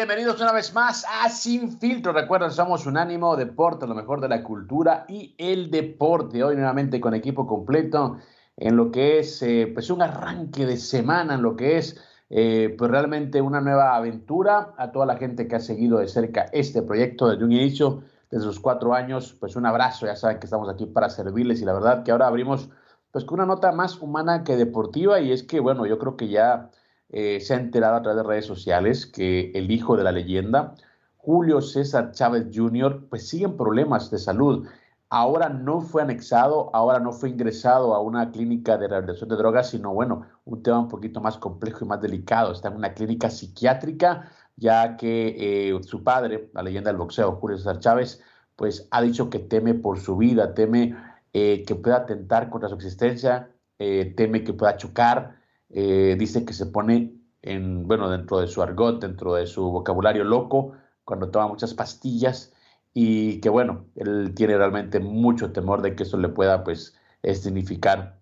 Bienvenidos una vez más a Sin Filtro. Recuerden, somos Unánimo Deporte, lo mejor de la cultura y el deporte. Hoy nuevamente con equipo completo en lo que es eh, pues un arranque de semana, en lo que es eh, pues realmente una nueva aventura. A toda la gente que ha seguido de cerca este proyecto desde un inicio, desde sus cuatro años, pues un abrazo. Ya saben que estamos aquí para servirles y la verdad que ahora abrimos pues con una nota más humana que deportiva y es que bueno, yo creo que ya eh, se ha enterado a través de redes sociales que el hijo de la leyenda, Julio César Chávez Jr., pues sigue en problemas de salud. Ahora no fue anexado, ahora no fue ingresado a una clínica de rehabilitación de drogas, sino bueno, un tema un poquito más complejo y más delicado. Está en una clínica psiquiátrica, ya que eh, su padre, la leyenda del boxeo, Julio César Chávez, pues ha dicho que teme por su vida, teme eh, que pueda atentar contra su existencia, teme que pueda chocar, eh, dice que se pone en, bueno, dentro de su argot, dentro de su vocabulario loco, cuando toma muchas pastillas y que bueno, él tiene realmente mucho temor de que eso le pueda pues significar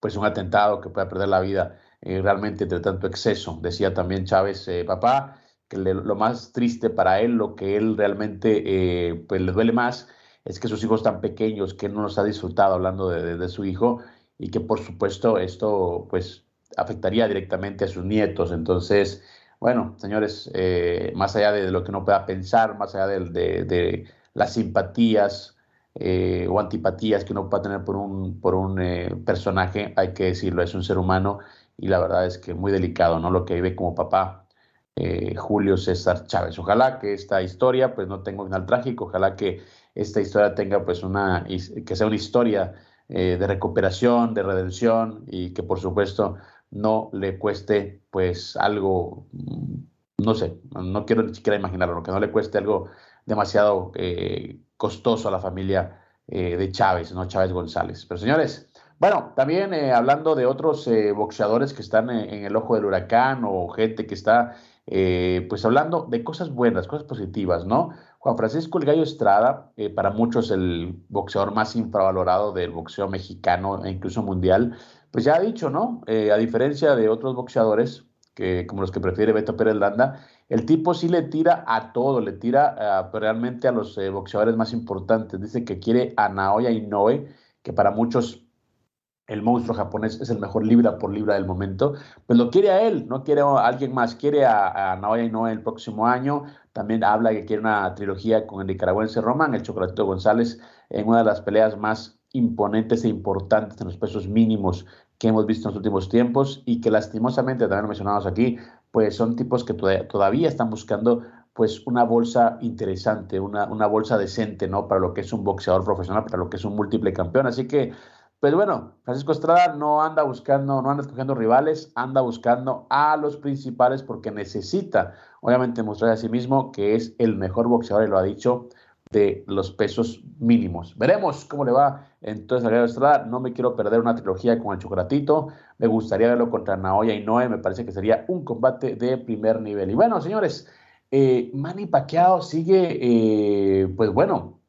pues un atentado, que pueda perder la vida eh, realmente de tanto exceso. Decía también Chávez, eh, papá, que lo más triste para él, lo que él realmente pues le duele más, es que sus hijos tan pequeños, que no los ha disfrutado hablando de, de su hijo y que por supuesto esto pues afectaría directamente a sus nietos. Entonces, bueno, señores, eh, más allá de lo que uno pueda pensar, más allá de, las simpatías eh, o antipatías que uno pueda tener por un, por un eh, personaje, hay que decirlo, es un ser humano y la verdad es que muy delicado, ¿no? Lo que vive como papá Julio César Chávez. Ojalá que esta historia pues no tenga un final trágico, ojalá que esta historia tenga pues una, que sea una historia de recuperación, de redención y que por supuesto no le cueste pues algo, mm, no sé, no quiero ni siquiera imaginarlo, que no le cueste algo demasiado eh, costoso a la familia eh, de Chávez, ¿no? Chávez González. Pero señores, bueno, también eh, hablando de otros boxeadores que están en, el ojo del huracán o gente que está pues hablando de cosas buenas, cosas positivas, ¿no? Juan Francisco El Gallo Estrada, para muchos el boxeador más infravalorado del boxeo mexicano e incluso mundial, pues ya ha dicho, ¿no? Eh, a diferencia de otros boxeadores, que, como los que prefiere Beto Pérez Landa, el tipo sí le tira a todo, le tira realmente a los eh, boxeadores más importantes. Dice que quiere a Naoya Inoue, que para muchos el monstruo japonés es el mejor libra por libra del momento, pues lo quiere a él, no quiere a alguien más, quiere a, Naoya Inoue el próximo año. También habla que quiere una trilogía con el nicaragüense Román, el Chocolatito González, en una de las peleas más imponentes e importantes en los pesos mínimos que hemos visto en los últimos tiempos y que lastimosamente también lo mencionamos aquí, pues son tipos que todavía están buscando pues una bolsa interesante, una, una, bolsa decente, ¿no? Para lo que es un boxeador profesional, para lo que es un múltiple campeón. Así que, pues bueno, Francisco Estrada no anda buscando, no anda escogiendo rivales, anda buscando a los principales porque necesita, obviamente, mostrar a sí mismo que es el mejor boxeador y lo ha dicho de los pesos mínimos. Veremos cómo le va entonces a Estrada. No me quiero perder una trilogía con el Chocolatito. Me gustaría verlo contra Naoya y Noé. Me parece que sería un combate de primer nivel. Y bueno, señores, eh, Manny Pacquiao sigue, eh, pues bueno,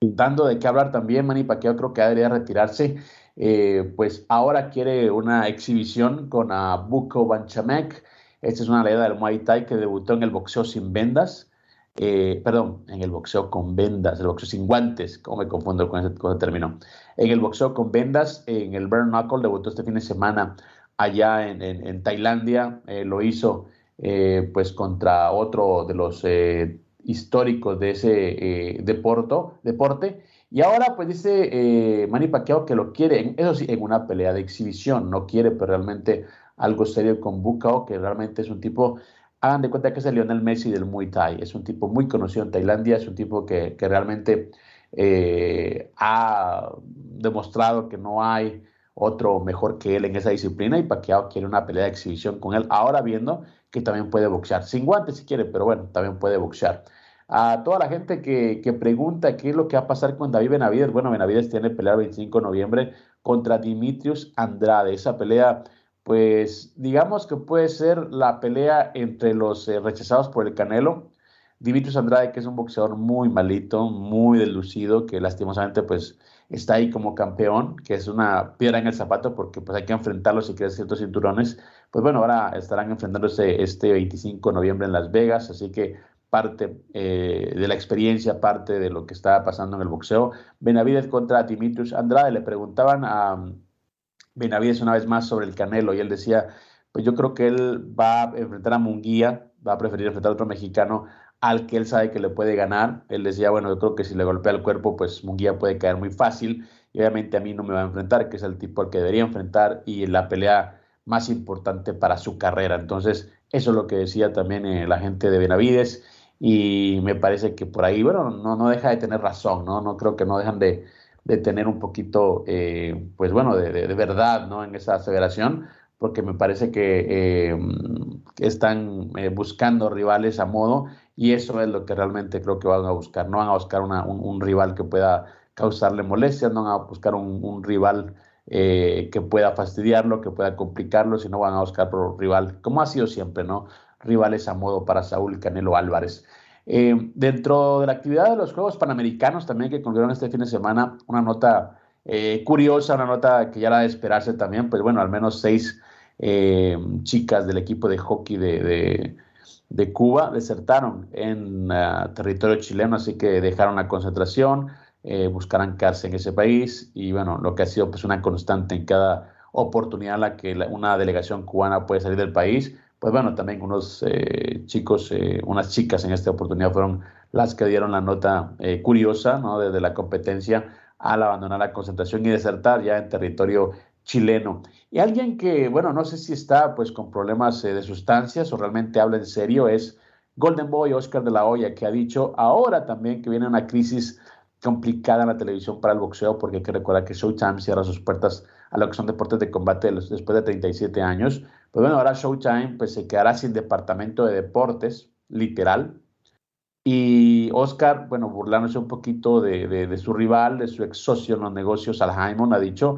dando de qué hablar también. Manny Pacquiao creo que debería retirarse. Eh, pues ahora quiere una exhibición con a Buko Banchamek. Esta es una leyenda del Muay Thai que debutó en el boxeo sin vendas. Eh, perdón, en el boxeo con vendas, el boxeo sin guantes, como me confundo con ese, término. En el boxeo con vendas, en el Burn Knuckle debutó este fin de semana allá en, Tailandia, lo hizo pues contra otro de los históricos de ese deporte. Y ahora pues dice Manny Pacquiao que lo quiere, eso sí, en una pelea de exhibición, no quiere, pero realmente algo serio con Bukao, que realmente es un tipo, hagan de cuenta que es el Lionel Messi del Muay Thai, es un tipo muy conocido en Tailandia, es un tipo que, que realmente eh, ha demostrado que no hay otro mejor que él en esa disciplina y Pacquiao quiere una pelea de exhibición con él, ahora viendo que también puede boxear, sin guantes si quiere, pero bueno, también puede boxear. A toda la gente que, que pregunta qué es lo que va a pasar con David Benavides, bueno, Benavides tiene pelea el 25 de noviembre contra Dimitrius Andrade, esa pelea pues digamos que puede ser la pelea entre los eh, rechazados por el Canelo. Dimitrios Andrade, que es un boxeador muy malito, muy delucido, que lastimosamente pues está ahí como campeón, que es una piedra en el zapato porque pues hay que enfrentarlo si quieres ciertos cinturones. Pues bueno, ahora estarán enfrentándose este 25 de noviembre en Las Vegas, así que parte eh, de la experiencia, parte de lo que está pasando en el boxeo. Benavides contra Dimitrios Andrade, le preguntaban a Benavides una vez más sobre el Canelo y él decía, pues yo creo que él va a enfrentar a Munguía, va a preferir enfrentar a otro mexicano al que él sabe que le puede ganar. Él decía, bueno, yo creo que si le golpea el cuerpo, pues Munguía puede caer muy fácil y obviamente a mí no me va a enfrentar, que es el tipo al que debería enfrentar y la pelea más importante para su carrera. Entonces, eso es lo que decía también eh, la gente de Benavides y me parece que por ahí, bueno, no, no deja de tener razón, ¿no? No creo que no dejan de, de tener un poquito, eh, pues bueno, de, verdad, ¿no? En esa aseveración, porque me parece que, eh, están eh, buscando rivales a modo y eso es lo que realmente creo que van a buscar. No van a buscar un, rival que pueda causarle molestias, no van a buscar un, rival que pueda fastidiarlo, que pueda complicarlo, sino van a buscar por rival, como ha sido siempre, ¿no? Rivales a modo para Saúl Canelo Álvarez. Eh, dentro de la actividad de los Juegos Panamericanos también que concluyeron este fin de semana, una nota eh, curiosa, una nota que ya era de esperarse también, pues bueno, al menos seis eh, chicas del equipo de hockey de, Cuba desertaron en ah, territorio chileno, así que dejaron la concentración, buscarán quedarse en ese país y bueno, lo que ha sido pues una constante en cada oportunidad en la que una delegación cubana puede salir del país, pues bueno, también unos eh, chicos, eh, unas chicas en esta oportunidad fueron las que dieron la nota eh, curiosa, ¿no? Desde la competencia al abandonar la concentración y desertar ya en territorio chileno. Y alguien que, bueno, no sé si está pues con problemas de sustancias o realmente habla en serio es Golden Boy Oscar de la Hoya, que ha dicho ahora también que viene una crisis complicada en la televisión para el boxeo, porque hay que recordar que Showtime cierra sus puertas a lo que son deportes de combate después de 37 años. Pues bueno, ahora Showtime pues, se quedará sin departamento de deportes, literal. Y Oscar, bueno, burlándose un poquito de, su rival, de su ex socio en los negocios, Al Haymon, ha dicho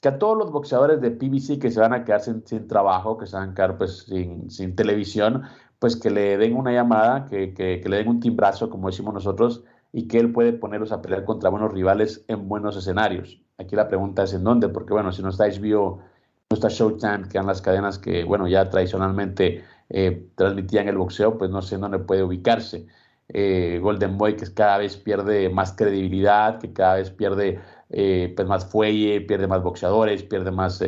que a todos los boxeadores de PBC que se van a quedar sin, trabajo, que se van a quedar pues, sin, sin televisión, pues que le den una llamada, que, que, que, le den un timbrazo, como decimos nosotros, y que él puede ponerlos a pelear contra buenos rivales en buenos escenarios. Aquí la pregunta es en dónde, porque bueno, si no está HBO no está Showtime, que eran las cadenas que, bueno, ya tradicionalmente eh, transmitían el boxeo, pues no sé dónde puede ubicarse. Eh, Golden Boy, que cada vez pierde más credibilidad, que cada vez pierde eh, pues más fuelle, pierde más boxeadores, pierde más,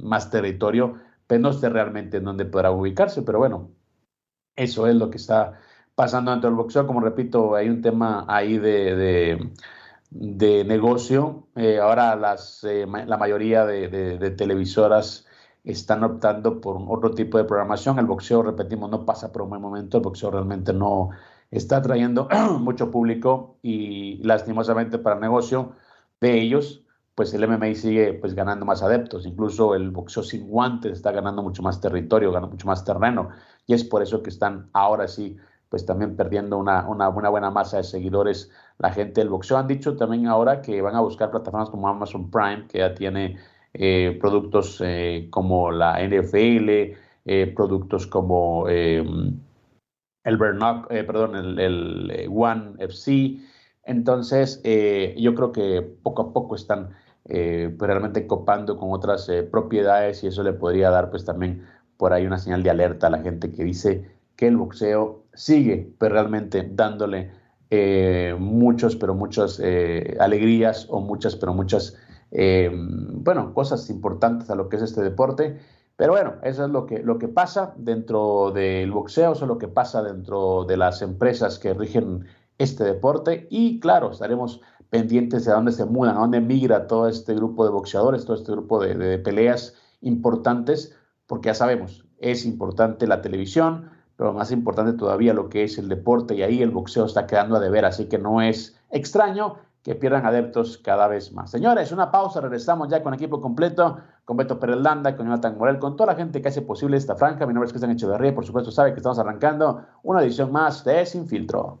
más territorio, pues no sé realmente en dónde podrá ubicarse, pero bueno, eso es lo que está pasando dentro del boxeo. Como repito, hay un tema ahí de de negocio. Eh, ahora las, eh, la mayoría de, televisoras están optando por otro tipo de programación. El boxeo, repetimos, no pasa por un buen momento. El boxeo realmente no está trayendo mucho público y lastimosamente para el negocio de ellos, pues el MMA sigue pues ganando más adeptos. Incluso el boxeo sin guantes está ganando mucho más territorio, gana mucho más terreno. Y es por eso que están ahora sí pues también perdiendo una, una, buena masa de seguidores la gente del boxeo. Han dicho también ahora que van a buscar plataformas como Amazon Prime, que ya tiene eh, productos eh, como la NFL, eh, productos como el Bernock, perdón, el, el, One FC. Entonces, yo creo que poco a poco están pues, realmente copando con otras propiedades y eso le podría dar pues también por ahí una señal de alerta a la gente que dice que el boxeo sigue pues, realmente dándole eh, muchos, pero muchas eh, alegrías o muchas, pero muchas, eh, bueno, cosas importantes a lo que es este deporte. Pero bueno, eso es lo que, lo que pasa dentro del boxeo, eso es lo que pasa dentro de las empresas que rigen este deporte y claro, estaremos pendientes de dónde se mudan, a dónde migra todo este grupo de boxeadores, todo este grupo de peleas importantes, porque ya sabemos, es importante la televisión, pero más importante todavía lo que es el deporte y ahí el boxeo está quedando a deber, así que no es extraño que pierdan adeptos cada vez más. Señores, una pausa, regresamos ya con equipo completo, con Beto Pérez Landa, con Jonathan Morel, con toda la gente que hace posible esta franja. Mi nombre es Cristian Echeverría, por supuesto sabe que estamos arrancando una edición más de Sin Filtro.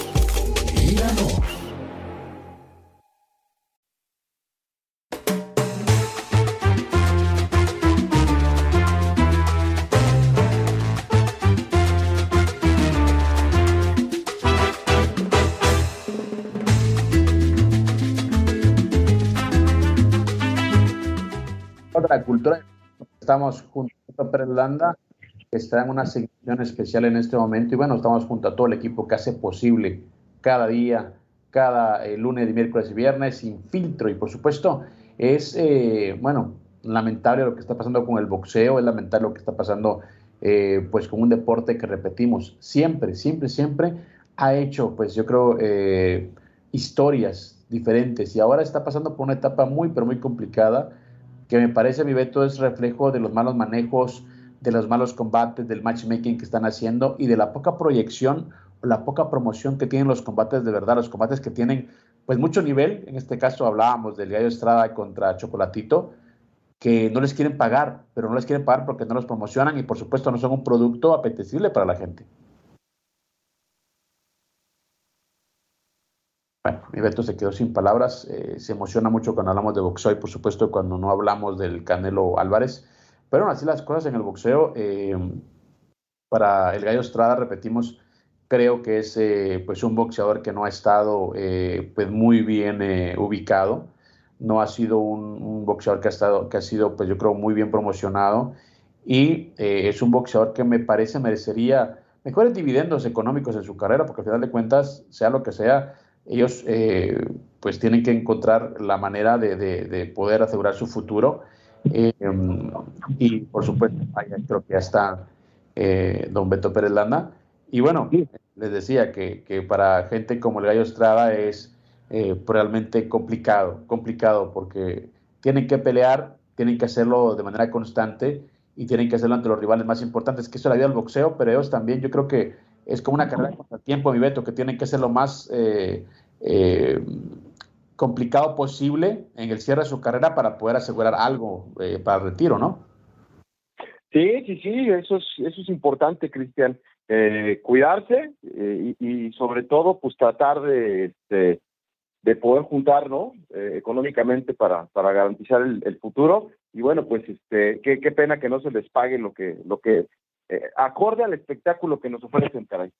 Cultura, estamos junto a Pérez Landa que está en una sección especial en este momento y bueno, estamos junto a todo el equipo que hace posible cada día, cada eh, lunes, miércoles y viernes sin filtro. Y por supuesto es, eh, bueno, lamentable lo que está pasando con el boxeo, es lamentable lo que está pasando eh, pues con un deporte que repetimos siempre, siempre, siempre ha hecho pues yo creo historias diferentes. Y ahora está pasando por una etapa muy pero muy complicada que me parece mi Beto es reflejo de los malos manejos de los malos combates, del matchmaking que están haciendo y de la poca proyección o la poca promoción que tienen los combates de verdad, los combates que tienen pues mucho nivel, en este caso hablábamos del Gallo Estrada contra Chocolatito, que no les quieren pagar, pero no les quieren pagar porque no los promocionan y por supuesto no son un producto apetecible para la gente. Bueno, Beto se quedó sin palabras, eh, se emociona mucho cuando hablamos de boxeo y por supuesto cuando no hablamos del Canelo Álvarez. Pero así las cosas en el boxeo. Eh, para el Gallo Estrada, repetimos, creo que es eh, pues un boxeador que no ha estado pues muy bien ubicado. No ha sido un, boxeador que ha, estado, que ha sido, pues yo creo, muy bien promocionado. Y es un boxeador que me parece merecería mejores dividendos económicos en su carrera, porque al final de cuentas, sea lo que sea, ellos pues tienen que encontrar la manera de, de poder asegurar su futuro eh, y por supuesto, creo que ya está eh, don Beto Pérez Landa. Y bueno, les decía que, que, para gente como el Gallo Estrada es eh, realmente complicado, complicado porque tienen que pelear, tienen que hacerlo de manera constante y tienen que hacerlo ante los rivales más importantes, que eso es la vida del boxeo, pero ellos también, yo creo que es como una carrera de tiempo, mi Beto, que tienen que hacerlo más complicado posible en el cierre de su carrera para poder asegurar algo eh, para el retiro, ¿no? Sí, sí, sí, eso es, eso es importante, Cristian. Eh, cuidarse eh, y, sobre todo, pues tratar de, de, poder juntar, ¿no? económicamente para, para garantizar el, futuro. Y bueno, pues este, qué, qué pena que no se les pague lo que, lo que acorde al espectáculo que nos ofrecen, caray.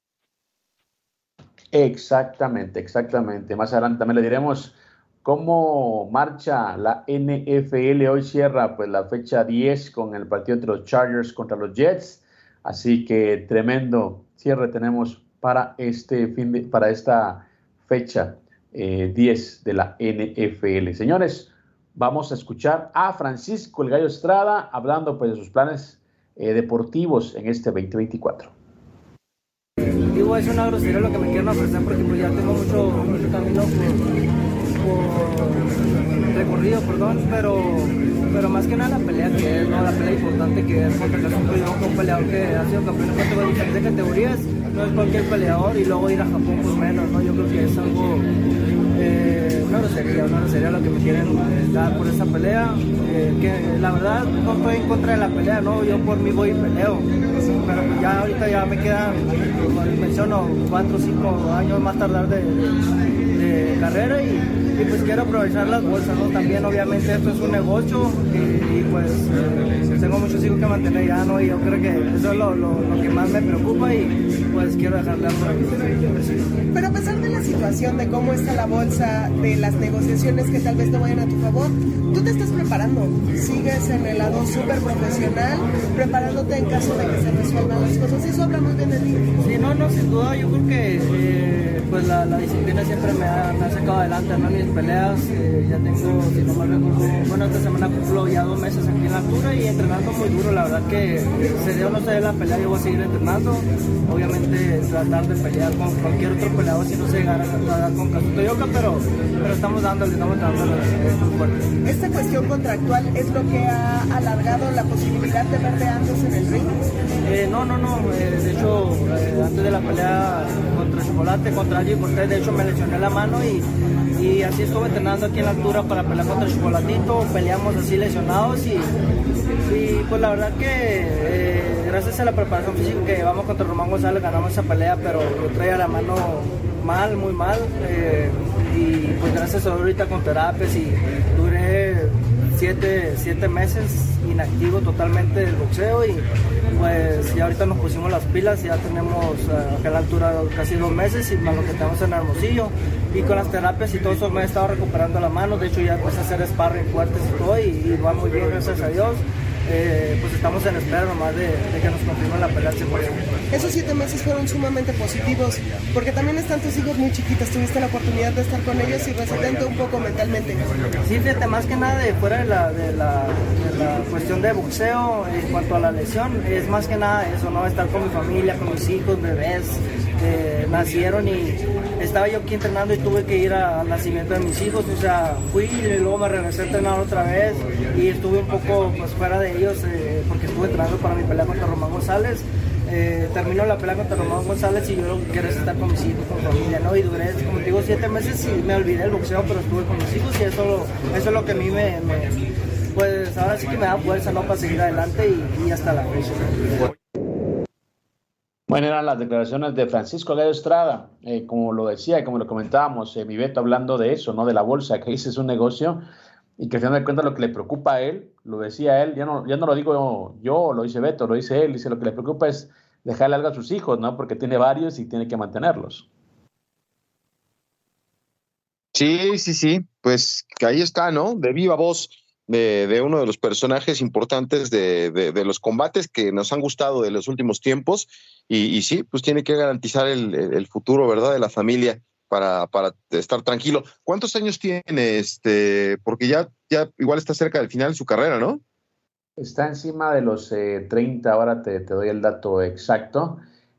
Exactamente, exactamente. Más adelante también le diremos ¿Cómo marcha la NFL? Hoy cierra pues la fecha 10 con el partido entre los Chargers contra los Jets. Así que tremendo cierre tenemos para este fin de, para esta fecha 10 eh, de la NFL. Señores, vamos a escuchar a Francisco el Gallo Estrada hablando pues de sus planes eh, deportivos en este 2024. Digo, es una grosería lo que me quieren ofrecer porque pues ya tengo mucho, mucho camino recorrido, perdón, pero, pero más que nada la pelea que es, ¿no? la pelea importante que es contra el con un peleador que ha sido campeón en diferentes categorías, no es cualquier peleador y luego ir a Japón pues menos, ¿no? Yo creo que es algo, eh, una grosería, una grosería lo que me quieren dar por esa pelea, eh, que la verdad no estoy en contra de la pelea, ¿no? Yo por mí voy y peleo, pero ya ahorita ya me quedan, como menciono, cuatro o cinco años más tardar de, carrera y pues quiero aprovechar las bolsas, ¿no? También obviamente esto es un negocio y, pues eh, tengo muchos hijos que mantener ya, ¿no? Y yo creo que eso es lo, lo, que más me preocupa y pues quiero dejarle algo Pero a pesar de la situación, de cómo está la bolsa, de las negociaciones que tal vez no vayan a tu favor, tú te estás preparando, sigues en el lado súper profesional, preparándote en caso de que se resuelvan las cosas, eso habla muy bien de ti. Sí, no, no, sin duda, yo creo que eh, pues la, la, disciplina siempre me ha, me ha sacado adelante, ¿no? Mis peleas, eh, ya tengo, si no mal recuerdo, bueno, esta semana cumplo ya dos meses aquí en la altura y entrenando muy duro, la verdad que se dio no se dé la pelea, yo voy a seguir entrenando, obviamente tratar de pelear con cualquier otro peleador si no se llegara a dar con Kazuto Yoka, pero, pero estamos dándole, estamos dándole muy fuerte. ¿Esta cuestión contractual es lo que ha alargado la posibilidad de verte antes en el ring? Eh, no, no, no, eh, de hecho, antes de la pelea contra Chocolate, contra Allí Cortés, de hecho me lesioné la mano y, y así estuve entrenando aquí en la altura para pelear contra Chocolatito, peleamos así lesionados y, y pues la verdad que eh, gracias a la preparación física que llevamos contra Román González ganamos esa pelea, pero yo traía la mano mal, muy mal. Eh, y pues gracias a ahorita con terapias y duré siete, siete meses inactivo totalmente del boxeo y pues ya ahorita nos pusimos las pilas, ya tenemos eh, a la altura casi dos meses y más lo que tenemos en Hermosillo y con las terapias y todo eso me he estado recuperando la mano, de hecho ya empecé a hacer sparring fuertes y todo y, va muy bien gracias a Dios. Eh, pues estamos en espera nomás de, que nos confirmen la pelea Esos siete meses fueron sumamente positivos, porque también están tus hijos muy chiquitos, tuviste la oportunidad de estar con ellos y resetente un poco mentalmente. Sí, fíjate, más que nada de fuera de la, de la, cuestión de boxeo, en cuanto a la lesión, es más que nada eso, ¿no? Estar con mi familia, con mis hijos, bebés, nacieron y estaba yo aquí entrenando y tuve que ir al nacimiento de mis hijos, o sea, fui y luego me regresé a entrenar otra vez y estuve un poco pues, fuera de ellos eh, porque estuve entrenando para mi pelea contra Román González. Eh, terminó la pelea contra Román González y yo lo que quiero es estar con mis hijos, con mi familia, ¿no? Y duré, como te digo, siete meses y me olvidé del boxeo, pero estuve con mis hijos y eso, eso es lo que a mí me, pues ahora sí que me da fuerza, ¿no? Para seguir adelante y, y hasta la fecha. Bueno, eran las declaraciones de Francisco Gallo Estrada, eh, como lo decía y como lo comentábamos, eh, mi Beto hablando de eso, ¿no? De la bolsa, que dice es un negocio y que al final de cuentas lo que le preocupa a él, lo decía él, ya no, ya no lo digo yo, lo dice Beto, lo dice él, dice lo que le preocupa es dejarle algo a sus hijos, ¿no? Porque tiene varios y tiene que mantenerlos. Sí, sí, sí, pues que ahí está, ¿no? De viva voz de, uno de los personajes importantes de, los combates que nos han gustado de los últimos tiempos. Y, sí, pues tiene que garantizar el, futuro, ¿verdad?, de la familia para, para, estar tranquilo. ¿Cuántos años tiene? Este, porque ya, ya igual está cerca del final de su carrera, ¿no? Está encima de los 30, eh, ahora te, doy el dato exacto.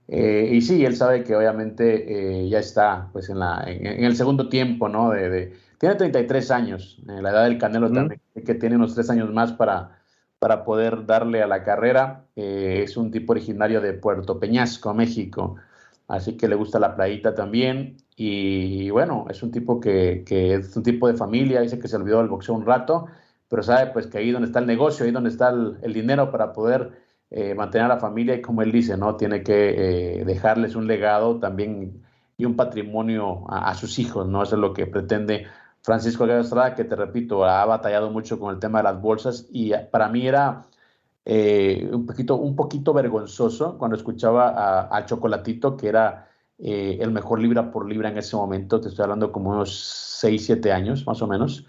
Eh, y sí, él sabe que obviamente eh, ya está pues en, la, en, el segundo tiempo, ¿no? de, tiene 33 años, eh, la edad del Canelo también, que tiene unos tres años más para, para poder darle a la carrera. Eh, es un tipo originario de Puerto Peñasco, México, así que le gusta la playita también. Y bueno, es un tipo que, que, es un tipo de familia, dice que se olvidó del boxeo un rato, pero sabe pues que ahí donde está el negocio, ahí donde está el, dinero para poder eh, mantener a la familia y como él dice, ¿no? Tiene que dejarles un legado también y un patrimonio a, a, sus hijos, ¿no? Eso es lo que pretende Francisco Gallo Estrada, que te repito, ha batallado mucho con el tema de las bolsas y para mí era eh, un, poquito, un poquito vergonzoso cuando escuchaba a, Chocolatito, que era eh, el mejor libra por libra en ese momento, te estoy hablando como unos 6, 7 años más o menos,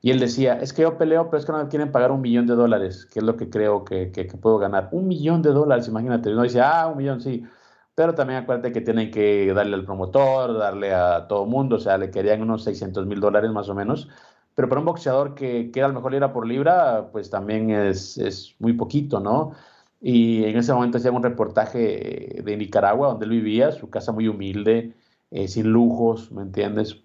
y él decía, es que yo peleo, pero es que no me quieren pagar un millón de dólares, que es lo que creo que, que puedo ganar. Un millón de dólares, imagínate, uno dice, ah, un millón, sí pero también acuérdate que tienen que darle al promotor, darle a todo mundo, o sea, le querían unos 600 mil dólares más o menos, pero para un boxeador que, que era el mejor libra por libra, pues también es, es, muy poquito, ¿no? Y en ese momento hacía un reportaje de Nicaragua, donde él vivía, su casa muy humilde, eh, sin lujos, ¿me entiendes?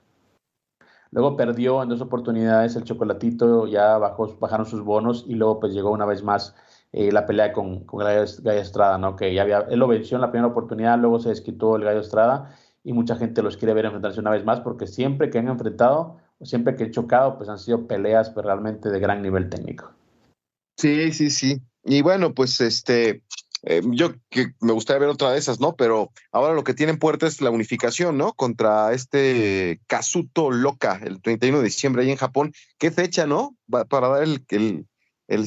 Luego perdió en dos oportunidades el chocolatito, ya bajó, bajaron sus bonos y luego pues llegó una vez más eh, la pelea con, con Gallo, Estrada, ¿no? Que ya había, él lo venció en la primera oportunidad, luego se desquitó el Gallo Estrada y mucha gente los quiere ver enfrentarse una vez más porque siempre que han enfrentado, siempre que han chocado, pues han sido peleas pues, realmente de gran nivel técnico. Sí, sí, sí. Y bueno, pues este, eh, yo que me gustaría ver otra de esas, ¿no? Pero ahora lo que tiene en puerta es la unificación, ¿no? Contra este Kazuto Loca, el 31 de diciembre ahí en Japón. ¿Qué fecha, no? Para dar el,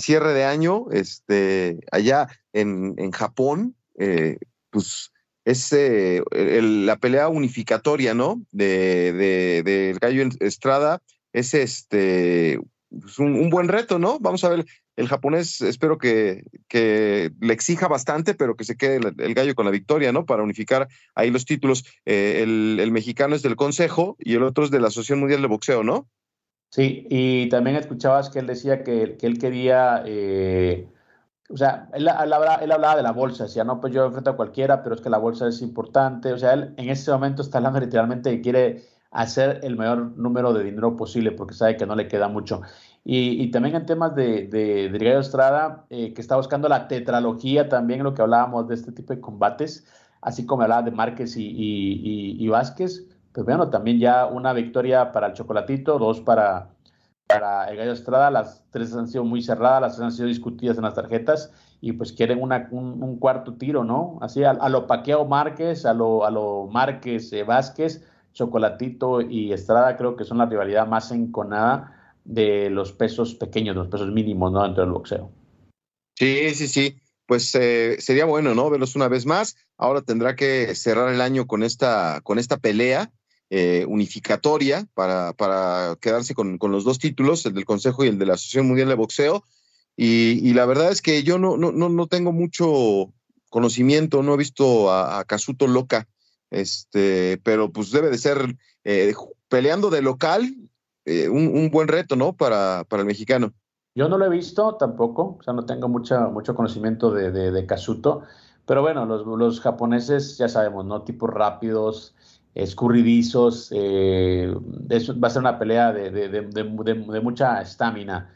cierre de año, este, allá en, en Japón, eh, pues es eh, la pelea unificatoria, ¿no? De, de, de Gallo Estrada, es este pues, un, buen reto, ¿no? Vamos a ver, el japonés espero que, que le exija bastante, pero que se quede el, gallo con la victoria, ¿no? Para unificar ahí los títulos. Eh, el, mexicano es del Consejo y el otro es de la Asociación Mundial de Boxeo, ¿no? Sí, y también escuchabas que él decía que, que él quería, eh, o sea, él, hablaba, él, hablaba, de la bolsa, decía, no, pues yo enfrento a cualquiera, pero es que la bolsa es importante, o sea, él en ese momento está hablando literalmente que quiere hacer el mayor número de dinero posible porque sabe que no le queda mucho. Y, también en temas de, de, de Estrada, eh, que está buscando la tetralogía también, lo que hablábamos de este tipo de combates, así como hablaba de Márquez y, y, Vázquez, pues bueno, también ya una victoria para el Chocolatito, dos para, para el Gallo Estrada, las tres han sido muy cerradas, las tres han sido discutidas en las tarjetas y pues quieren una, un, cuarto tiro, ¿no? Así a, lo Paqueo Márquez, a lo, a lo Márquez eh, Vázquez, Chocolatito y Estrada creo que son la rivalidad más enconada de los pesos pequeños, de los pesos mínimos, ¿no? Dentro del boxeo. Sí, sí, sí. Pues eh, sería bueno, ¿no? Verlos una vez más. Ahora tendrá que cerrar el año con esta, con esta pelea eh, unificatoria para, para quedarse con, con, los dos títulos, el del Consejo y el de la Asociación Mundial de Boxeo. Y, la verdad es que yo no, no, no, tengo mucho conocimiento, no he visto a, a Kazuto Loca este, pero pues debe de ser eh, peleando de local, eh, un, buen reto, ¿no? Para, para el mexicano. Yo no lo he visto tampoco, o sea, no tengo mucha, mucho conocimiento de, de, de Kazuto, pero bueno, los, los, japoneses ya sabemos, ¿no? Tipos rápidos, escurridizos, eh, eso va a ser una pelea de, de mucha estamina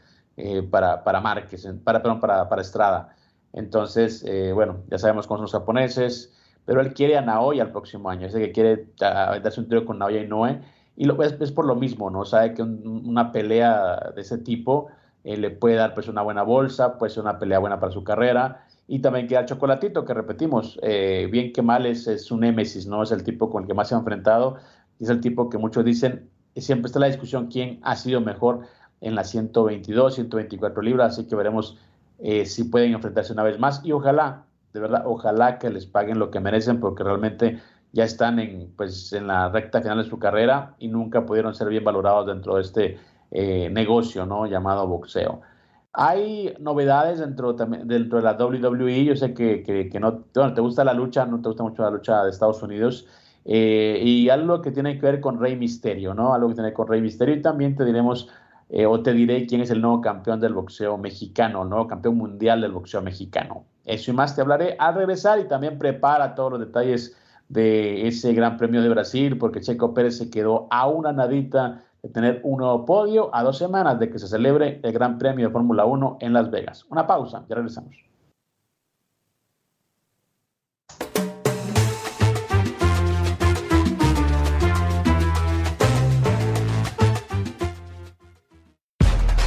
para, para Márquez, para, perdón, para, para Estrada. Entonces, bueno, ya sabemos cómo son los japoneses, pero él quiere a Naoya el próximo año, es que quiere darse un tiro con Naoya y Noé, y lo, es, por lo mismo, ¿no? Sabe que una pelea de ese tipo eh, le puede dar pues una buena bolsa, puede ser una pelea buena para su carrera, y también queda Chocolatito, que repetimos, eh, bien que mal es, es un némesis, ¿no? Es el tipo con el que más se ha enfrentado, es el tipo que muchos dicen, siempre está la discusión quién ha sido mejor en las 122, 124 libras, así que veremos eh, si pueden enfrentarse una vez más, y ojalá de verdad, ojalá que les paguen lo que merecen porque realmente ya están en, pues, en la recta final de su carrera y nunca pudieron ser bien valorados dentro de este eh, negocio ¿no? llamado boxeo. Hay novedades dentro, dentro de la WWE. Yo sé que, que, no te gusta la lucha, no te gusta mucho la lucha de Estados Unidos. Eh, y algo que tiene que ver con Rey Misterio, ¿no? Algo que tiene que ver con Rey Misterio. Y también te diremos eh, o te diré quién es el nuevo campeón del boxeo mexicano, el nuevo campeón mundial del boxeo mexicano. Eso y más te hablaré al regresar y también prepara todos los detalles de ese Gran Premio de Brasil, porque Checo Pérez se quedó a una nadita tener un nuevo podio a dos semanas de que se celebre el Gran Premio de Fórmula 1 en Las Vegas. Una pausa, ya regresamos.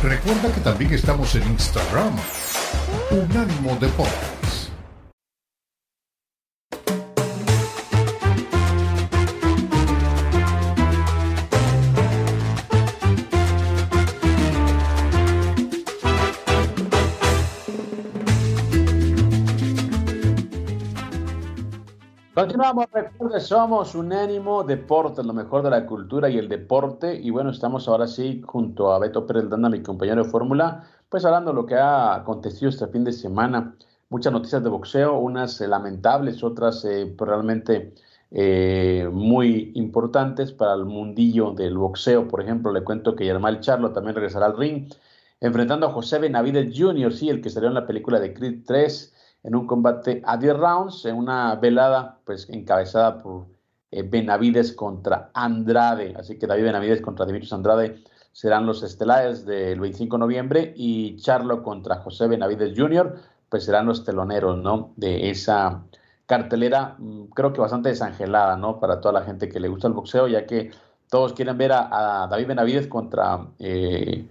Recuerda que también estamos en Instagram. Unánimo Deportes. Continuamos, recuerden, somos Unánimo Deportes, lo mejor de la cultura y el deporte. Y bueno, estamos ahora sí junto a Beto Pérez Danda, mi compañero de fórmula, pues hablando de lo que ha acontecido este fin de semana. Muchas noticias de boxeo, unas eh, lamentables, otras eh, pues, realmente eh, muy importantes para el mundillo del boxeo. Por ejemplo, le cuento que Yermal Charlo también regresará al ring, enfrentando a José Benavides Jr., sí, el que salió en la película de Creed 3 en un combate a 10 rounds, en una velada pues encabezada por eh, Benavides contra Andrade. Así que David Benavides contra Dimitrios Andrade serán los estelares del 25 de noviembre y Charlo contra José Benavides Jr. pues serán los teloneros, ¿no? De esa cartelera, mm, creo que bastante desangelada, ¿no? Para toda la gente que le gusta el boxeo, ya que todos quieren ver a, David Benavides contra eh,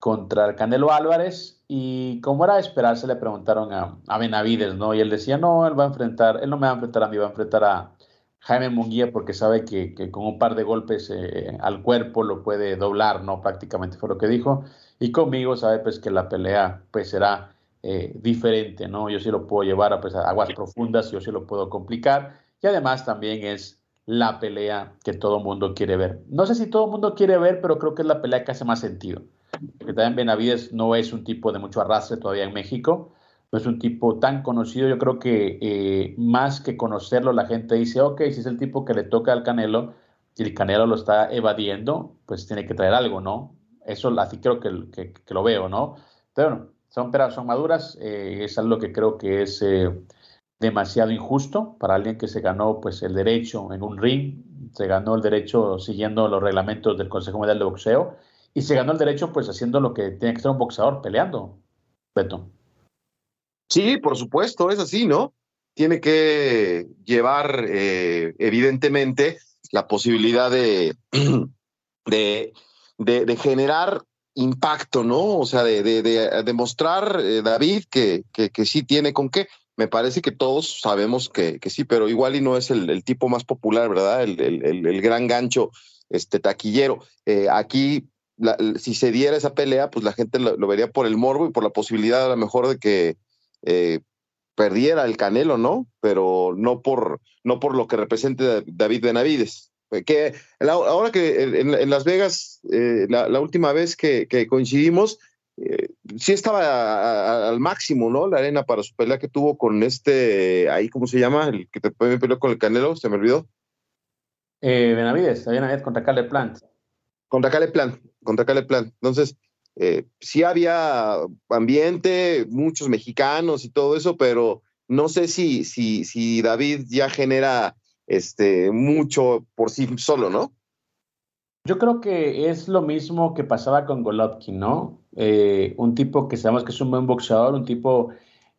contra el Canelo Álvarez y como era de esperarse le preguntaron a, a, Benavides, ¿no? Y él decía, no, él va a enfrentar, él no me va a enfrentar a mí, va a enfrentar a Jaime Munguía porque sabe que, que con un par de golpes eh, al cuerpo lo puede doblar, ¿no? Prácticamente fue lo que dijo. Y conmigo sabe pues que la pelea pues será eh, diferente, ¿no? Yo sí lo puedo llevar a, pues, aguas profundas, yo sí lo puedo complicar. Y además también es la pelea que todo mundo quiere ver. No sé si todo el mundo quiere ver, pero creo que es la pelea que hace más sentido. Porque también Benavides no es un tipo de mucho arrastre todavía en México, no es un tipo tan conocido. Yo creo que eh, más que conocerlo, la gente dice, ok, si es el tipo que le toca al Canelo y el Canelo lo está evadiendo, pues tiene que traer algo, ¿no? Eso así creo que, que, lo veo, ¿no? Pero bueno, son peras, son maduras, eh, es algo que creo que es eh, demasiado injusto para alguien que se ganó pues el derecho en un ring, se ganó el derecho siguiendo los reglamentos del Consejo Mundial de Boxeo y se ganó el derecho pues haciendo lo que tiene que ser un boxeador, peleando. Beto. Sí, por supuesto, es así, ¿no? Tiene que llevar eh, evidentemente la posibilidad de, de, de, generar impacto, ¿no? O sea, de, de demostrar, eh, David, que, que, que, sí tiene con qué. Me parece que todos sabemos que, que sí, pero igual y no es el, tipo más popular, ¿verdad? El, el, gran gancho este taquillero. Eh, aquí si se diera esa pelea, pues la gente lo, vería por el morbo y por la posibilidad a lo mejor de que eh, perdiera el Canelo, ¿no? Pero no por, no por lo que represente David Benavides. Que ahora que en, Las Vegas, eh, la, última vez que, coincidimos, eh, sí estaba al máximo, ¿no? La arena para su pelea que tuvo con este, ahí, ¿cómo se llama? El que te peleó con el Canelo, se me olvidó. Benavides, Benavides contra Caleb Plant. Contra Caleb Plant, contra Caleb Plant. Entonces, eh, sí había ambiente, muchos mexicanos y todo eso, pero no sé si, si, si David ya genera este, mucho por sí solo, ¿no? Yo creo que es lo mismo que pasaba con Golovkin, ¿no? Eh, un tipo que sabemos que es un buen boxeador, un tipo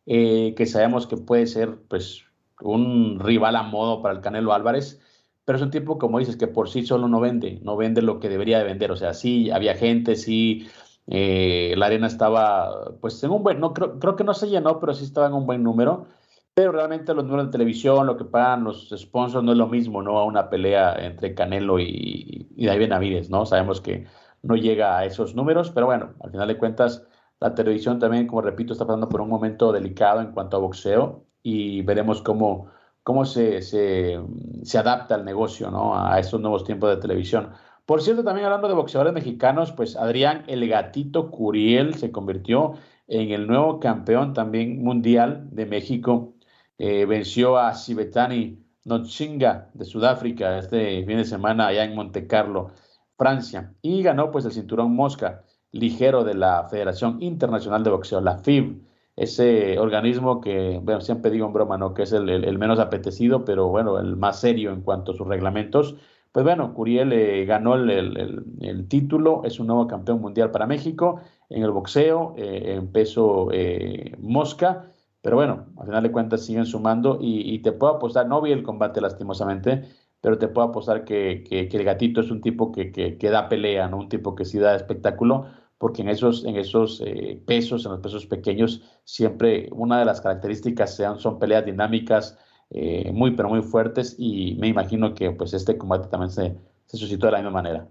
eh, que sabemos que puede ser, pues, un rival a modo para el Canelo Álvarez, pero es un tipo, como dices, que por sí solo no vende, no vende lo que debería de vender. O sea, sí había gente, sí eh, la arena estaba, pues en un buen, no creo, creo que no se llenó, pero sí estaba en un buen número. Pero realmente los números de televisión, lo que pagan los sponsors no es lo mismo, ¿no? A una pelea entre Canelo y, y David Benavides, ¿no? Sabemos que no llega a esos números, pero bueno, al final de cuentas, la televisión también, como repito, está pasando por un momento delicado en cuanto a boxeo y veremos cómo cómo se, se, se adapta el negocio ¿no? a estos nuevos tiempos de televisión. Por cierto, también hablando de boxeadores mexicanos, pues Adrián El Gatito Curiel se convirtió en el nuevo campeón también mundial de México. Eh, venció a Sibetani Nochinga de Sudáfrica este fin de semana allá en Monte Carlo, Francia. Y ganó pues el cinturón mosca ligero de la Federación Internacional de Boxeo, la FIB ese organismo que, bueno, siempre digo en broma, ¿no? Que es el, menos apetecido, pero bueno, el más serio en cuanto a sus reglamentos. Pues bueno, Curiel eh, ganó el, título, es un nuevo campeón mundial para México en el boxeo, eh, en peso eh, mosca, pero bueno, al final de cuentas siguen sumando y, te puedo apostar, no vi el combate lastimosamente, pero te puedo apostar que, que, el gatito es un tipo que, que, da pelea, ¿no? Un tipo que sí da espectáculo porque en esos, en esos eh, pesos, en los pesos pequeños, siempre una de las características sean, son peleas dinámicas eh, muy, pero muy fuertes y me imagino que pues este combate también se, se suscitó de la misma manera.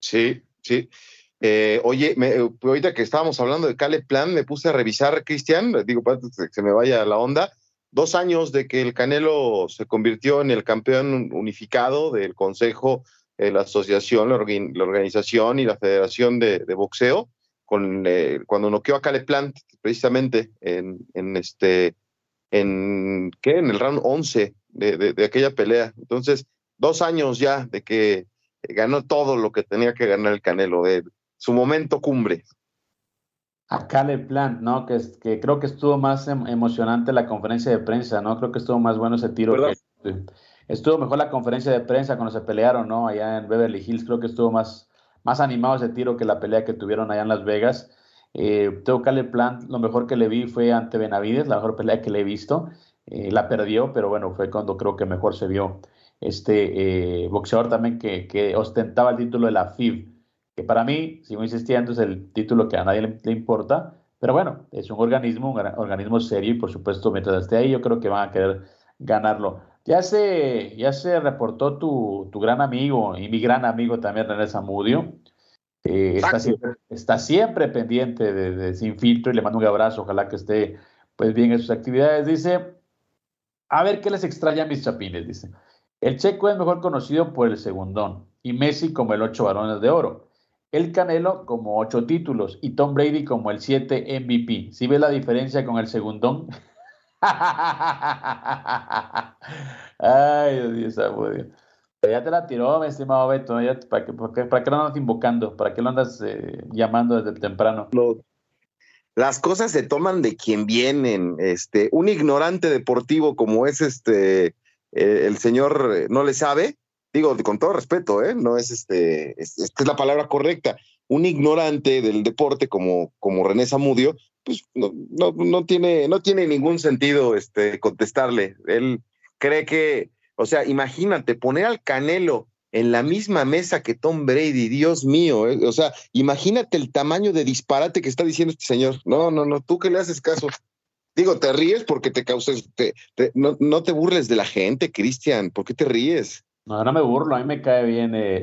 Sí, sí. Eh, oye, me, ahorita que estábamos hablando de Cale Plan, me puse a revisar, Cristian, digo, para que se me vaya la onda, dos años de que el Canelo se convirtió en el campeón unificado del Consejo eh, la asociación, la, organización y la federación de, boxeo, con, eh, cuando noqueó a Caleb Plant, precisamente en, en, este, en, ¿qué? en el round 11 de, de, aquella pelea. Entonces, dos años ya de que ganó todo lo que tenía que ganar el Canelo, de su momento cumbre. A Caleb Plant, ¿no? Que, que creo que estuvo más em, emocionante la conferencia de prensa, ¿no? Creo que estuvo más bueno ese tiro. Que, Estuvo mejor la conferencia de prensa cuando se pelearon, ¿no? Allá en Beverly Hills, creo que estuvo más, más animado ese tiro que la pelea que tuvieron allá en Las Vegas. Eh, tengo que el plan, lo mejor que le vi fue ante Benavides, la mejor pelea que le he visto. Eh, la perdió, pero bueno, fue cuando creo que mejor se vio este eh, boxeador también que, ostentaba el título de la FIB, que para mí, sigo insistiendo, es el título que a nadie le, importa, pero bueno, es un organismo, un organismo serio y por supuesto, mientras esté ahí, yo creo que van a querer ganarlo. Ya se, ya se reportó tu, tu gran amigo y mi gran amigo también, René Zamudio. Eh, está, siempre, está, siempre, pendiente de, de, Sin Filtro y le mando un abrazo. Ojalá que esté pues bien en sus actividades. Dice, a ver qué les extraña a mis chapines, dice. El checo es mejor conocido por el segundón y Messi como el ocho varones de oro. El Canelo como ocho títulos y Tom Brady como el siete MVP. ¿Sí ves la diferencia con el segundón? Ay, Dios mío, Ya te la tiró, mi estimado Beto. ¿para, qué, para, qué, lo andas invocando? ¿Para qué lo andas eh, llamando desde temprano? las cosas se toman de quien vienen. Este, un ignorante deportivo como es este eh, el señor eh, no le sabe, digo con todo respeto, ¿eh? no es este, es, es la palabra correcta. Un ignorante del deporte como, como René Zamudio, pues no, no, no, tiene, no tiene ningún sentido este, contestarle. Él cree que, o sea, imagínate, poner al Canelo en la misma mesa que Tom Brady, Dios mío, eh, o sea, imagínate el tamaño de disparate que está diciendo este señor. No, no, no, tú que le haces caso. Digo, te ríes porque te causas, te, no, no, te burles de la gente, Cristian, ¿por qué te ríes? No, no me burlo, a mí me cae bien, eh,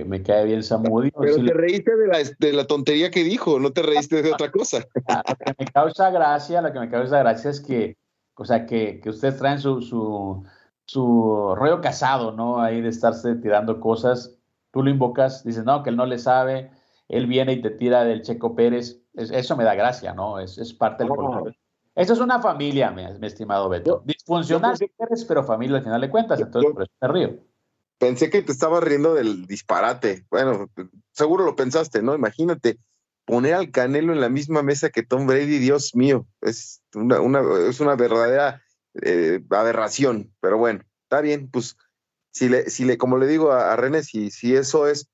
eh, me cae bien Samudio. Pero te reíste de la, de la, tontería que dijo, no te reíste de otra cosa. Lo que me causa gracia, lo que me causa gracia es que, o sea, que, que ustedes traen su, su, su rollo casado, ¿no? Ahí de estarse tirando cosas. Tú lo invocas, dices, no, que él no le sabe, él viene y te tira del Checo Pérez. eso me da gracia, ¿no? Es, es parte del problema. Eso es una familia, mi, estimado Beto. Disfuncional, eres, pero familia al final de cuentas, entonces por eso te río pensé que te estaba riendo del disparate. Bueno, seguro lo pensaste, ¿no? Imagínate poner al Canelo en la misma mesa que Tom Brady, Dios mío, es una, es una verdadera eh, aberración. Pero bueno, está bien, pues si le, si le, como le digo a, René, si, si eso es,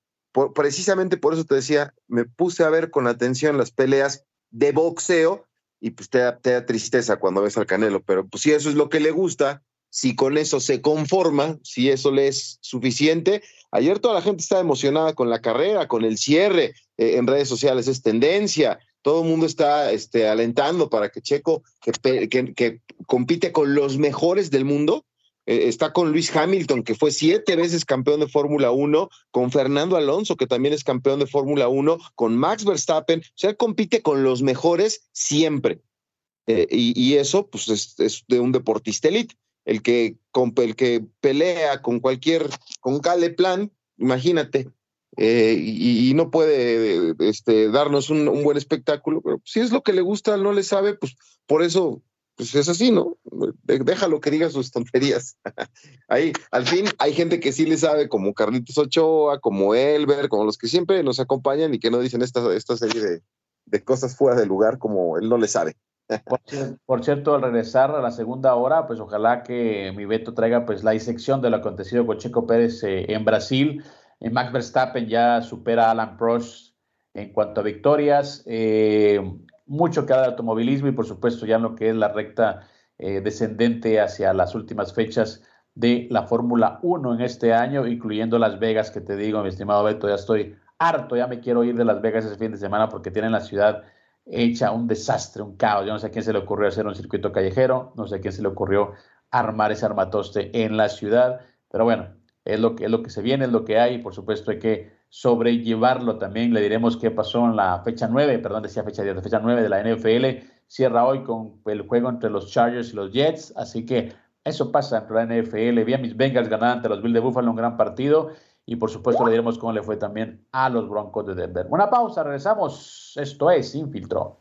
precisamente por eso te decía, me puse a ver con atención las peleas de boxeo y pues te da, te da tristeza cuando ves al Canelo, pero pues si eso es lo que le gusta, si con eso se conforma, si eso le es suficiente. Ayer toda la gente estaba emocionada con la carrera, con el cierre eh, en redes sociales, es tendencia. Todo el mundo está este, alentando para que Checo, que, compite con los mejores del mundo, eh, está con Luis Hamilton, que fue siete veces campeón de Fórmula 1, con Fernando Alonso, que también es campeón de Fórmula 1, con Max Verstappen. O sea, compite con los mejores siempre. Eh, y, eso, pues, es, es de un deportista elite el que, el que pelea con cualquier, con Cale Plan, imagínate, eh, y, no puede este, darnos un, buen espectáculo, pero si es lo que le gusta, no le sabe, pues por eso pues es así, ¿no? Déjalo que diga sus tonterías. Ahí, al fin, hay gente que sí le sabe, como Carlitos Ochoa, como Elber, como los que siempre nos acompañan y que no dicen esta, esta serie de, de cosas fuera de lugar como él no le sabe. Por, cierto, al regresar a la segunda hora, pues ojalá que mi Beto traiga pues la disección de lo acontecido con Checo Pérez eh, en Brasil. Eh, Max Verstappen ya supera a Alan Prost en cuanto a victorias. Eh, mucho que de automovilismo y por supuesto ya lo que es la recta descendente hacia las últimas fechas de la Fórmula 1 en este año, incluyendo Las Vegas, que te digo, mi estimado Beto, ya estoy harto, ya me quiero ir de Las Vegas ese fin de semana porque tienen la ciudad hecha un desastre, un caos. Yo no sé a quién se le ocurrió hacer un circuito callejero, no sé a quién se le ocurrió armar ese armatoste en la ciudad, pero bueno, es lo que, es lo que se viene, es lo que hay, y por supuesto hay que sobrellevarlo también. Le diremos qué pasó en la fecha 9, perdón, decía fecha 10, fecha 9 de la NFL, cierra hoy con el juego entre los Chargers y los Jets, así que eso pasa entre la NFL. Vi a mis Bengals ganar ante los Bills de Buffalo un gran partido y por supuesto le diremos cómo le fue también a los Broncos de Denver. Una pausa, regresamos. Esto es Infiltro.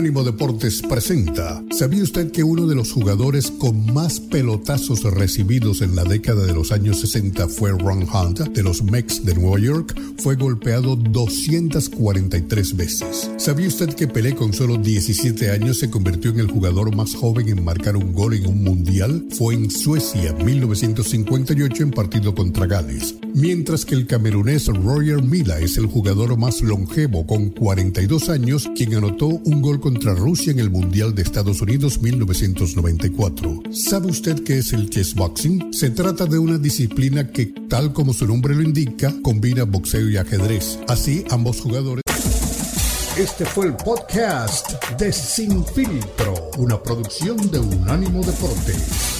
Unánimo Deportes presenta. ¿Sabía usted que uno de los jugadores con más pelotazos recibidos en la década de los años 60 fue Ron Hunt de los Mets de Nueva York? Fue golpeado 243 veces. ¿Sabía usted que Pelé con solo 17 años se convirtió en el jugador más joven en marcar un gol en un mundial? Fue en Suecia 1958 en partido contra Gales. Mientras que el camerunés Roger Mila es el jugador más longevo con 42 años quien anotó un gol contra Rusia en el Mundial de Estados Unidos 1994. ¿Sabe usted qué es el chess boxing? Se trata de una disciplina que, tal como su nombre lo indica, combina boxeo y ajedrez. Así, ambos jugadores... Este fue el podcast de Sin Filtro, una producción de Unánimo Deportes.